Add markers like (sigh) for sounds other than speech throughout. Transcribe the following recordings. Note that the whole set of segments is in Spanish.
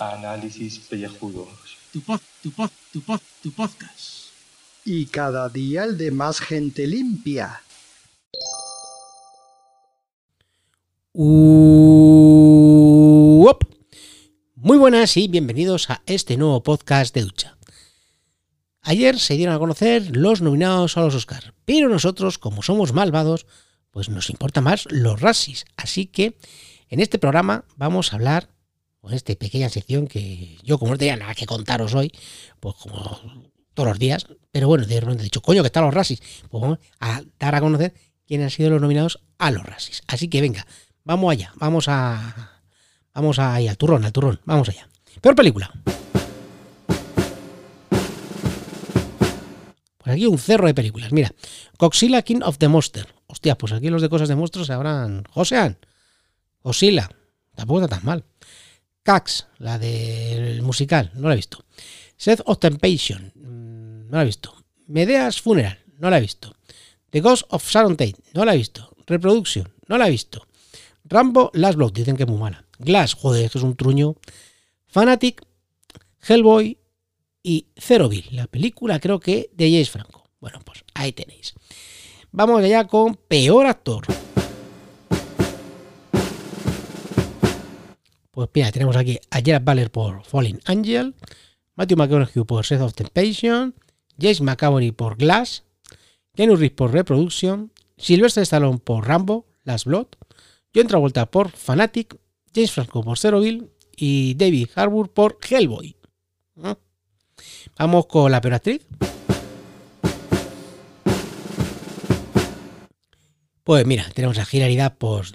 Análisis pellejudos. Tu pod, tu pod, tu pod, tu podcast. Y cada día el de más gente limpia. Uop. Muy buenas y bienvenidos a este nuevo podcast de ducha. Ayer se dieron a conocer los nominados a los Oscars, pero nosotros, como somos malvados, pues nos importa más los Razzies. Así que en este programa vamos a hablar, con esta pequeña sección que yo como no tenía nada que contaros hoy, pues como todos los días, pero bueno, de repente he dicho, coño, que están los Razzies, pues vamos a dar a conocer quiénes han sido los nominados a los Razzies. Así que venga, vamos allá, vamos a... Vamos ahí, al turrón, al turrón, vamos allá. Peor película. Pues aquí un cerro de películas. Mira, Godzilla King of the Monster. Hostia, pues aquí los de cosas de monstruos se habrán. Josean. Godzilla. Tampoco está tan mal. Cax, la del musical. No la he visto. Seth of Temptation. mm, No la he visto. Medea's Funeral. No la he visto. The Ghost of Sharon Tate. No la he visto. Reproduction. No la he visto. Rambo Last Blood. Dicen que es muy mala. Glass. Joder, que es un truño. Fanatic. Hellboy y Ceroville, la película creo que de James Franco. Bueno, pues ahí tenéis. Vamos allá con peor actor. Pues mira, tenemos aquí a Gerard Butler por Falling Angel, Matthew McConaughey por Seth of Temptation, James McAvoy por Glass, Keanu Reeves por Reproduction, Sylvester Stallone por Rambo, Last Blood, John Travolta por Fanatic, James Franco por Ceroville y David Harbour por Hellboy. ¿Mm? Vamos con la peor actriz. Pues mira, tenemos a Hilary por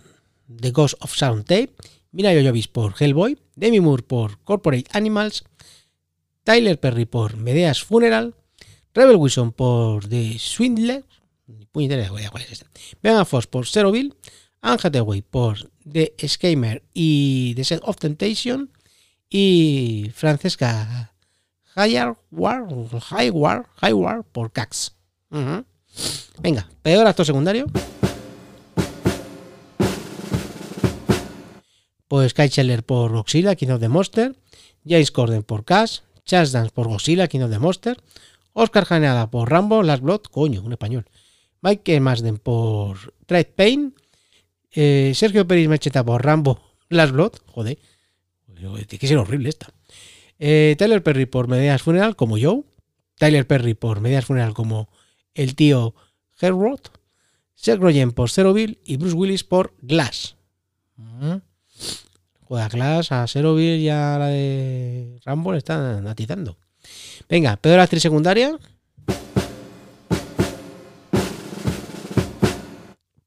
The Ghost of Sound Tape, Mila Jojovic por Hellboy, Demi Moore por Corporate Animals, Tyler Perry por Medea's Funeral, Rebel Wilson por The Swindler, puñetera cuál es este, Megan Fox por Hathaway por The Scammer y The Set of Temptation y Francesca Hayward, Hayward, Hayward por Cax. Venga, peor actor secundario. Pues Kai Scheller por Godzilla, King of the Monster. James Corden por Cash. Charles Dance por Godzilla, King of the Monster. Oscar Janeada por Rambo, Last Blood. Coño, un español. Mike Masden por Trade Pain. Eh, Sergio Pérez Macheta por Rambo, Last Blood. Joder. Tiene que ser horrible esta. Eh, Tyler Perry por Medias Funeral como Joe. Tyler Perry por Medias Funeral como el tío Herrod. Seth Rogen por Ceroville y Bruce Willis por Glass. Mm. Joder, a Glass, a Ceroville y a la de Rambo le están atizando. Venga, peor actriz secundaria.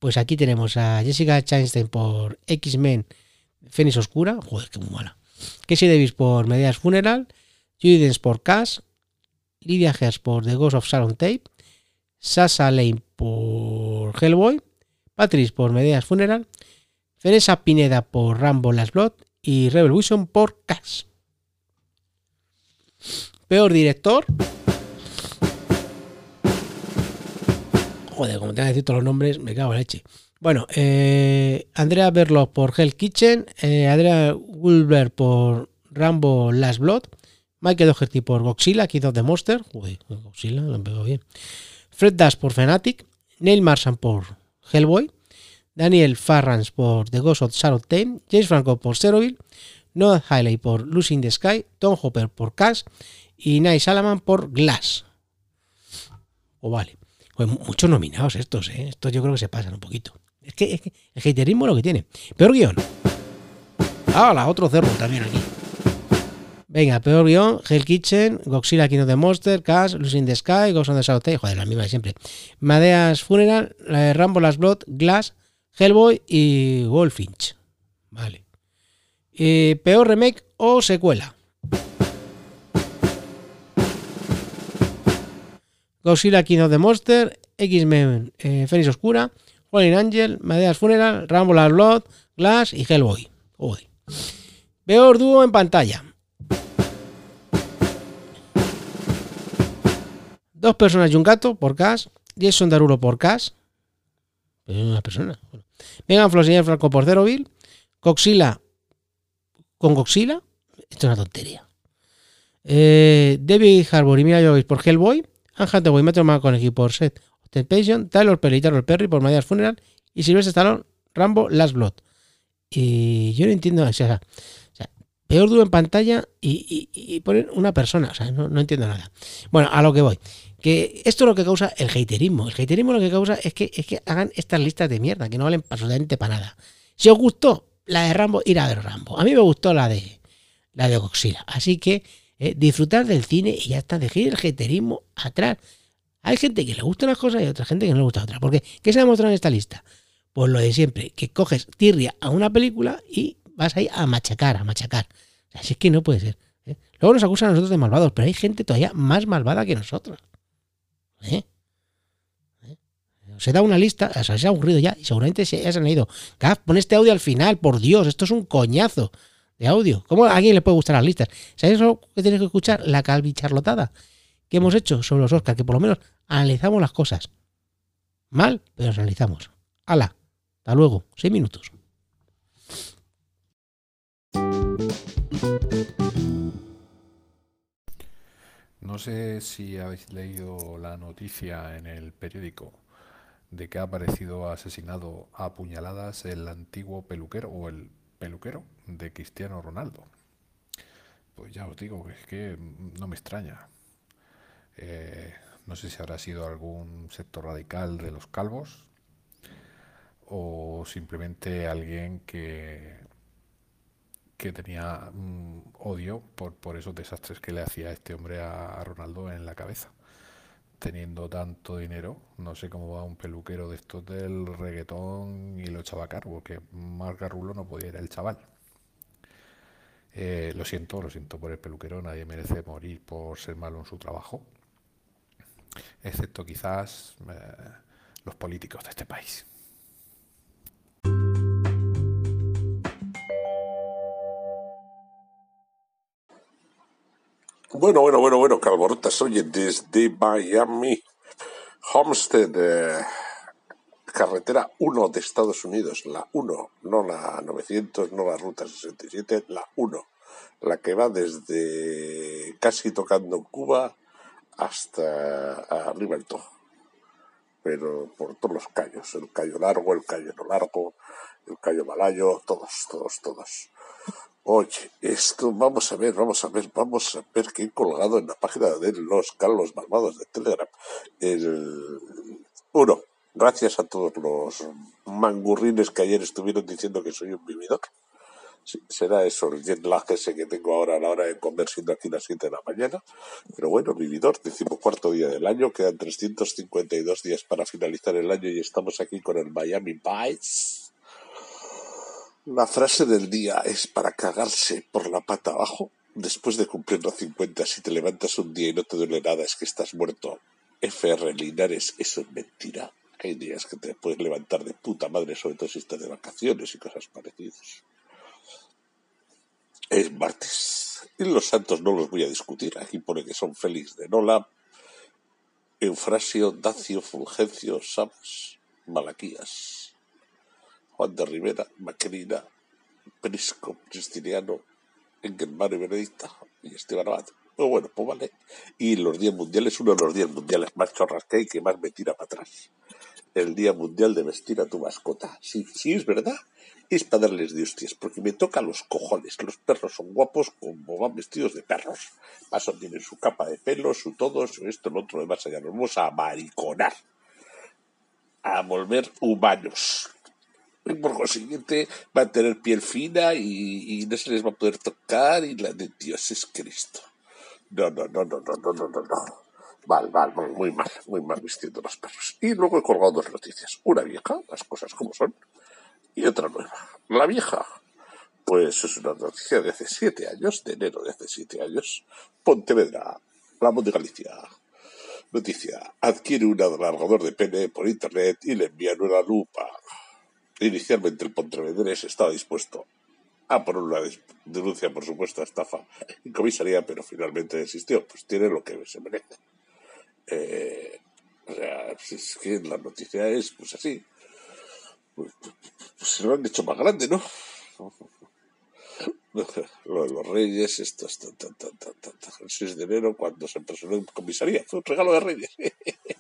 Pues aquí tenemos a Jessica Chastain por X-Men Fénix Oscura. Joder, qué muy mala. Casey Davis por Medias Funeral, Judy por Cash, Lydia Hers por The Ghost of Sharon Tape, Sasha Lane por Hellboy, Patrice por Medias Funeral, Vanessa Pineda por Rambo Last Blood y Rebel por Cash. Peor director. Joder, como tengo que decir todos los nombres, me cago en leche. Bueno, eh, Andrea Berlo por Hell Kitchen, eh, Andrea Wilber por Rambo Last Blood, Michael Doherty por Godzilla, Kid of the Monster, Joder, Godzilla, lo han bien. Fred Dash por Fanatic, Neil Marsan por Hellboy, Daniel Farrans por The Ghost of Shadow Tame, James Franco por Ceroville, Noah Hiley por in the Sky, Tom Hopper por Cash y Night Salaman por Glass. O vale. Pues muchos nominados estos, ¿eh? Estos yo creo que se pasan un poquito. Es que, es que el haterismo es lo que tiene. Peor guion. Ah, la otro cerro también aquí. Venga, peor guion, Hell Kitchen, Godzilla King of the Monster, Cash, Lucy the Sky, Ghost on the South Tail, joder, la misma de siempre. Madea's Funeral, la de Rambo Last Blood, Glass, Hellboy y Wolfinch. Vale. Eh, peor remake o secuela. Godzilla King of the Monster, X-Men eh, Oscura, Fallen Angel, Madea's Funeral, Rambo Last Blood, Glass y Hellboy. Joder. Peor dúo en pantalla. Dos personas y un gato por Cash. Jason Darulo por Cash. pero es una persona. Bueno. Megan Franco por Zeroville. Coxila con Coxila. Esto es una tontería. Eh, David Harbour y Mila Jovovich por Hellboy. Anne Hathaway y Matthew McConaughey por Set of Temptation. Taylor Perry y Taylor Perry por Maria's Funeral. Y Sylvester Stallone, Rambo, Last Blood. Y yo no entiendo, o sea, peor duro en pantalla y, y, una persona, o sea, no, entiendo nada. Bueno, a lo que voy. Que esto es lo que causa el haterismo. El haterismo lo que causa es que, es que hagan estas listas de mierda que no valen absolutamente para nada. Si os gustó la de Rambo, ir a ver Rambo. A mí me gustó la de la de Godzilla. Así que eh, disfrutar del cine y ya está, dejar el haterismo atrás. Hay gente que le gustan las cosas y otra gente que no le gusta otras. Porque, ¿qué se ha mostrado en esta lista? Pues lo de siempre, que coges tirria a una película y vas ahí a machacar, a machacar. Así es que no puede ser. ¿eh? Luego nos acusan a nosotros de malvados, pero hay gente todavía más malvada que nosotros. ¿Eh? ¿Eh? Se da una lista, o sea, se ha aburrido ya y seguramente se, ya se han ido. Gaf, pon este audio al final, por Dios, esto es un coñazo de audio. ¿Cómo a alguien le puede gustar las listas? ¿Sabéis lo que tenéis que escuchar? La calvicharlotada que hemos hecho sobre los Oscars, que por lo menos analizamos las cosas. Mal, pero las analizamos. ¡Hala! Hasta luego. Seis minutos. No sé si habéis leído la noticia en el periódico de que ha aparecido asesinado a puñaladas el antiguo peluquero o el peluquero de Cristiano Ronaldo. Pues ya os digo que es que no me extraña. Eh, no sé si habrá sido algún sector radical de los calvos o simplemente alguien que que tenía mm, odio por, por esos desastres que le hacía este hombre a, Ronaldo en la cabeza. Teniendo tanto dinero, no sé cómo va un peluquero de estos del reggaetón y lo echaba a cargo, que más garrulo no podía ir el chaval. Eh, lo siento, lo siento por el peluquero, nadie merece morir por ser malo en su trabajo, excepto quizás eh, los políticos de este país. Bueno, bueno, bueno, bueno, Calborotas, oye, desde Miami, Homestead, eh, carretera 1 de Estados Unidos, la 1, no la 900, no la ruta 67, la 1, la que va desde casi tocando Cuba hasta Tojo, pero por todos los callos, el callo largo, el callo no largo, el callo malayo, todos, todos, todos. Oye, esto, vamos a ver, vamos a ver, vamos a ver que he colgado en la página de los Carlos Malvados de Telegram. El uno, gracias a todos los mangurrines que ayer estuvieron diciendo que soy un vividor. Será eso, el jet lag ese que tengo ahora a la hora de comer siendo aquí las 7 de la mañana. Pero bueno, vividor, decimocuarto día del año, quedan 352 días para finalizar el año y estamos aquí con el Miami Vice. La frase del día es para cagarse por la pata abajo. Después de cumplir los 50, si te levantas un día y no te duele nada, es que estás muerto. FR Linares, eso es mentira. Hay días que te puedes levantar de puta madre, sobre todo si estás de vacaciones y cosas parecidas. Es martes. Y los santos no los voy a discutir. Aquí pone que son Félix de Nola, Eufrasio, Dacio, Fulgencio, Sams, Malaquías. Juan de Rivera, Macrina, Prisco, Cristiniano, Engelmano y Benedicta y Esteban Abad. Pues bueno, pues vale. Y los días mundiales, uno de los días mundiales más chorras que hay que más me tira para atrás el Día Mundial de Vestir a tu Mascota. Sí, sí, es verdad. Es para darles de hostias, porque me toca los cojones. Los perros son guapos como van vestidos de perros. Pasan, tienen su capa de pelo, su todo, su esto, lo otro, demás. Allá nos vamos a mariconar. A volver humanos. Y por consiguiente, van a tener piel fina y, y no se les va a poder tocar. Y la de Dios es Cristo. No, no, no, no, no, no, no, no. Mal, mal, mal, muy mal, muy mal vistiendo los perros. Y luego he colgado dos noticias. Una vieja, las cosas como son, y otra nueva. La vieja, pues es una noticia de hace siete años, de enero de hace siete años. Pontevedra, la de Galicia. Noticia, adquiere un alargador de pene por internet y le envían una lupa. Inicialmente el Pontevedrés estaba dispuesto a poner una denuncia por supuesta estafa en comisaría, pero finalmente desistió. Pues tiene lo que se merece. Eh, o sea, es que la noticia es pues así. Pues, pues, pues se lo han hecho más grande, ¿no? (laughs) Lo de los reyes, esto, ta, ta, ta, el 6 de enero, cuando se personó en comisaría, fue un regalo de reyes. (laughs)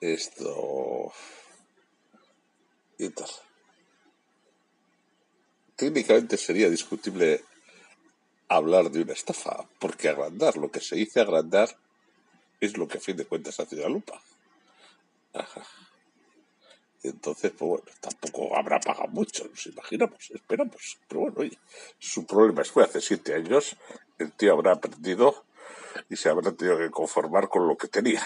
Esto. Y tal. Técnicamente sería discutible hablar de una estafa, porque agrandar, lo que se dice agrandar, es lo que a fin de cuentas hace la lupa. Ajá. Entonces, pues bueno, tampoco habrá pagado mucho, nos imaginamos, esperamos. Pero bueno, su problema fue hace siete años, el tío habrá aprendido y se habrá tenido que conformar con lo que tenía.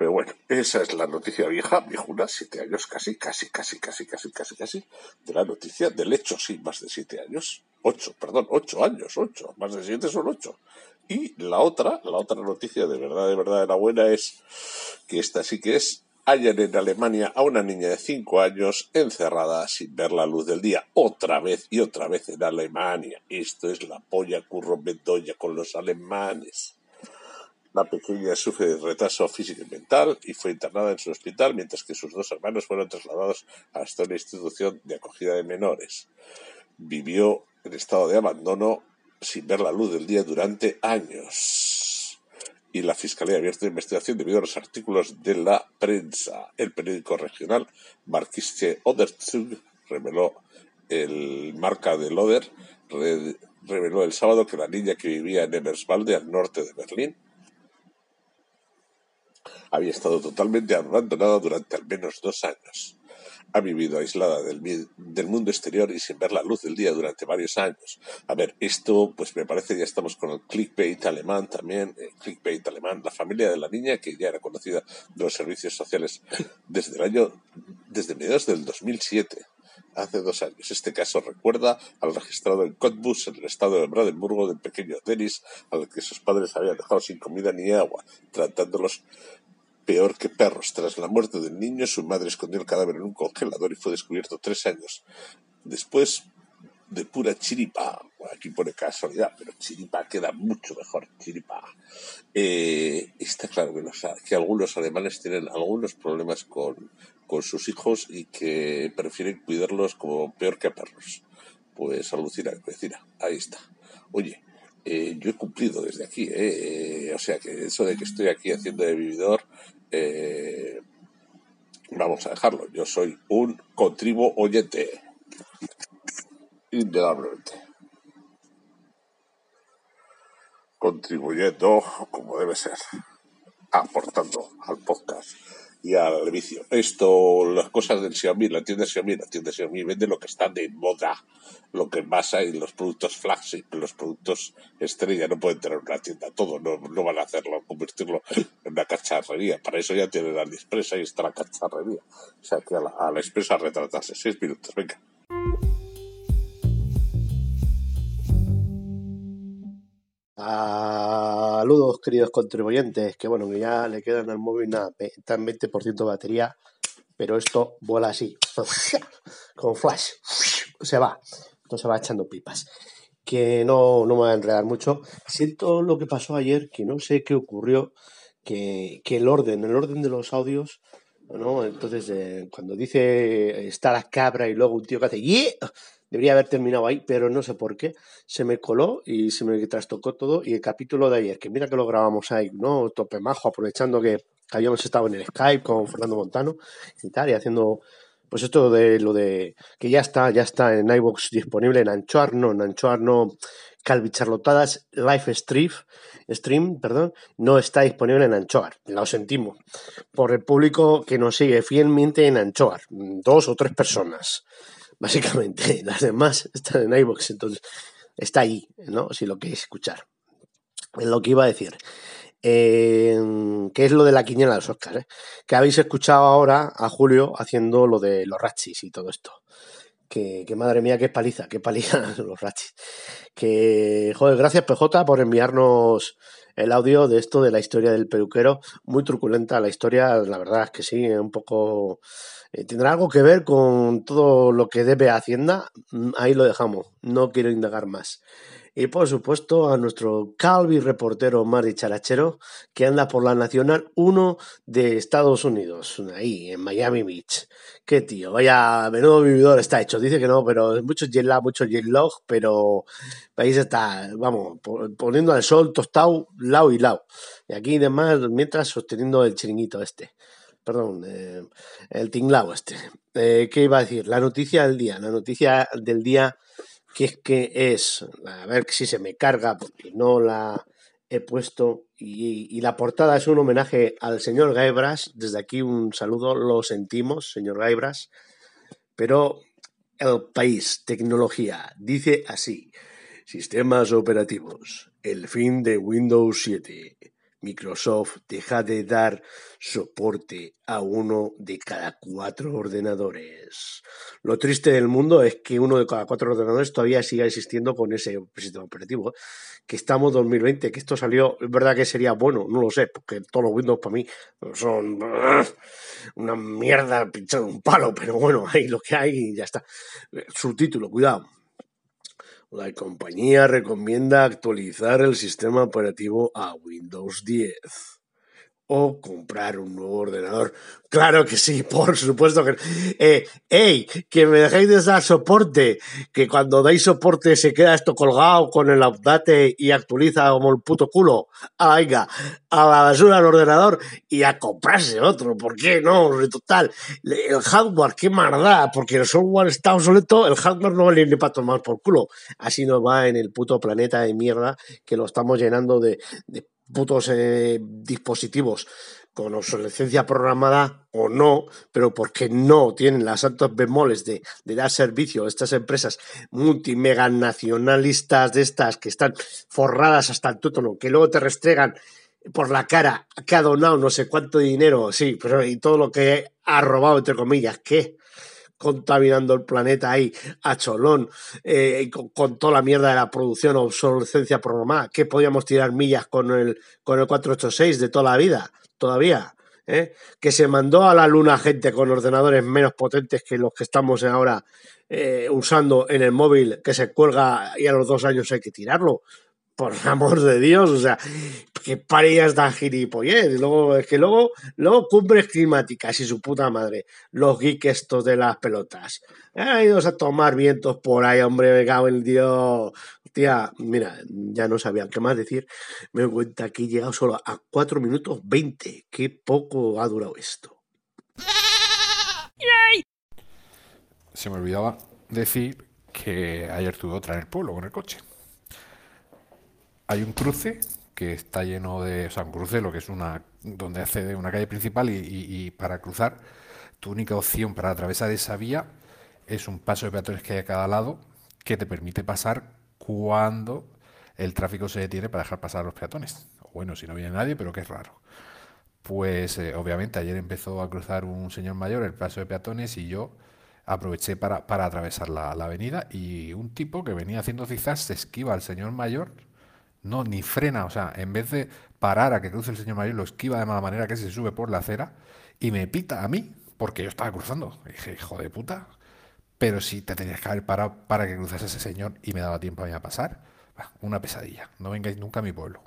Pero bueno, esa es la noticia vieja, viejuna, siete años casi, casi, casi, casi, casi, casi, casi, de la noticia del hecho, sí, más de siete años. Ocho, perdón, ocho años, ocho, más de siete son ocho. Y la otra, la otra noticia de verdad, de verdad, de la buena es que esta sí que es hallan en Alemania a una niña de cinco años encerrada sin ver la luz del día. Otra vez y otra vez en Alemania. Esto es la polla curro con los alemanes. La pequeña sufre de retraso físico y mental y fue internada en su hospital, mientras que sus dos hermanos fueron trasladados hasta una institución de acogida de menores. Vivió en estado de abandono sin ver la luz del día durante años. Y la Fiscalía ha abierto investigación debido a los artículos de la prensa. El periódico regional Marquische Oderzug reveló el marca de Loder re- reveló el sábado que la niña que vivía en Eberswalde, al norte de Berlín, había estado totalmente abandonada durante al menos dos años. Ha vivido aislada del, del mundo exterior y sin ver la luz del día durante varios años. A ver, esto pues me parece ya estamos con el clickbait alemán también, eh, clickbait alemán, la familia de la niña que ya era conocida de los servicios sociales desde el año, desde mediados del 2007 hace dos años. Este caso recuerda al registrado en Cottbus, en el estado de Brandenburgo, del pequeño Dennis, al que sus padres habían dejado sin comida ni agua, tratándolos peor que perros. Tras la muerte del niño, su madre escondió el cadáver en un congelador y fue descubierto tres años después de pura chiripa. Aquí pone casualidad, pero chiripa queda mucho mejor. Chiripa. Eh, está claro que, los, que algunos alemanes tienen algunos problemas con, con sus hijos y que prefieren cuidarlos como peor que perros. Pues alucina, vecina. Ahí está. Oye, eh, yo he cumplido desde aquí, ¿eh? Eh, o sea que eso de que estoy aquí haciendo de vividor, eh, vamos a dejarlo. Yo soy un contribo oyente, indudablemente. Contribuyendo como debe ser, aportando al podcast y al vicio. Esto, las cosas del Xiaomi, la tienda Xiaomi, la tienda Xiaomi vende lo que está de moda, lo que más hay, los productos flagship, los productos estrella, no pueden tener una tienda todo, no, no van a hacerlo, convertirlo en una cacharrería. Para eso ya tienen la Express, ahí está la cacharrería. O sea que a la, a la Express a retratarse. Seis minutos, venga. Saludos, queridos contribuyentes, que bueno, que ya le quedan al móvil nada, en 20% de batería, pero esto vuela así, (laughs) con flash, se va, esto se va echando pipas. Que no, no me voy a enredar mucho. Siento lo que pasó ayer, que no sé qué ocurrió, que, que el orden, el orden de los audios, ¿no? Entonces, eh, cuando dice está la cabra y luego un tío que hace "Yeah", debería haber terminado ahí, pero no sé por qué. Se me coló y se me trastocó todo. Y el capítulo de ayer, que mira que lo grabamos ahí, ¿no? Tope majo, aprovechando que habíamos estado en el Skype con Fernando Montano y tal, y haciendo. Pues esto de lo de que ya está, ya está en iVoox disponible en Anchoar, no, en Anchoar no, Calvicharlotadas Live Stream, stream, perdón, no está disponible en Anchoar, lo sentimos, por el público que nos sigue fielmente en Anchoar, dos o tres personas, básicamente, (laughs) las demás están en iVoox, entonces está ahí, ¿no? Si lo queréis escuchar. Es lo que iba a decir. Eh, que es lo de la quiniela de los Oscars, ¿eh? que habéis escuchado ahora a Julio haciendo lo de los rachis y todo esto. Que, que madre mía, qué paliza, qué paliza (laughs) los rachis. Que, joder, gracias PJ por enviarnos el audio de esto de la historia del peluquero. Muy truculenta la historia, la verdad es que sí, un poco... eh, ¿Tendrá algo que ver con todo lo que debe Hacienda? Mm, Ahí lo dejamos, no quiero indagar más. Y por supuesto a nuestro Calvi reportero Mari Charachero, que anda por la Nacional 1 de Estados Unidos, ahí en Miami Beach. Qué tío, vaya, menudo vividor está hecho. Dice que no, pero mucho jet mucho jet log, pero se está, vamos, poniendo al sol tostado, lado y lado. Y aquí demás, mientras sosteniendo el chiringuito este. Perdón, eh, el tinglao este. Eh, ¿Qué iba a decir? La noticia del día. La noticia del día que es que es, a ver si se me carga porque no la he puesto y, la portada es un homenaje al señor Gaibras. Desde aquí un saludo, lo sentimos, señor Gaibras. Pero el país, tecnología, dice así, sistemas operativos, el fin de Windows 7. Microsoft deja de dar soporte a uno de cada cuatro ordenadores. Lo triste del mundo es que uno de cada cuatro ordenadores todavía siga existiendo con ese sistema operativo. Que estamos 2020, que esto salió, es verdad que sería bueno, no lo sé, porque todos los Windows para mí son una mierda pinchado un palo, pero bueno, hay lo que hay y ya está. Subtítulo, cuidado. La compañía recomienda actualizar el sistema operativo a Windows 10 o comprar un nuevo ordenador. Claro que sí, (laughs) por supuesto que. Eh, ¡Ey! Que me dejéis de dar soporte. Que cuando dais soporte se queda esto colgado con el update y actualiza como el puto culo. Ah, venga, a la basura el ordenador y a comprarse otro. ¿Por qué no? Total. El hardware, qué maldad. Porque el software está obsoleto, el hardware no vale ni para tomar por culo. Así nos va en el puto planeta de mierda que lo estamos llenando de putos eh, dispositivos con obsolescencia programada o no, pero porque no tienen las altas bemoles de, dar servicio a estas empresas multimega nacionalistas de estas que están forradas hasta el tutono, que luego te restregan por la cara que ha donado no sé cuánto dinero, sí, pero y todo lo que ha robado, entre comillas, ¿qué? Contaminando el planeta ahí a cholón, eh, con, toda la mierda de la producción obsolescencia programada, que podíamos tirar millas con el, con el 486 de toda la vida, todavía. ¿eh? Que se mandó a la luna gente con ordenadores menos potentes que los que estamos ahora eh, usando en el móvil, que se cuelga y a los dos años hay que tirarlo por (laughs) amor de Dios, o sea, que parillas tan gilipollez. Luego, es que luego, luego cumbres climáticas y su puta madre, los geeks estos de las pelotas. Han ido a tomar vientos por ahí, hombre, me cago en Dios. Tía, mira, ya no sabían qué más decir. Me doy cuenta que he llegado solo a 4 minutos 20. Qué poco ha durado esto. Se me olvidaba decir que ayer tuve otra en el pueblo con el coche hay un cruce que está lleno de, o sea, un cruce, lo que es una, donde accede una calle principal y, para cruzar, tu única opción para atravesar esa vía es un paso de peatones que hay a cada lado que te permite pasar cuando el tráfico se detiene para dejar pasar a los peatones. Bueno, si no viene nadie, pero que es raro. Pues eh, obviamente ayer empezó a cruzar un señor mayor el paso de peatones y yo aproveché para, para atravesar la, avenida y un tipo que venía haciendo quizás se esquiva al señor mayor no, ni frena, o sea, en vez de parar a que cruce el señor mayor, lo esquiva de mala manera que se sube por la acera y me pita a mí, porque yo estaba cruzando. dije, hijo de puta, pero si te tenías que haber parado para que cruzase ese señor y me daba tiempo a mí a pasar. Una pesadilla. No vengáis nunca a mi pueblo.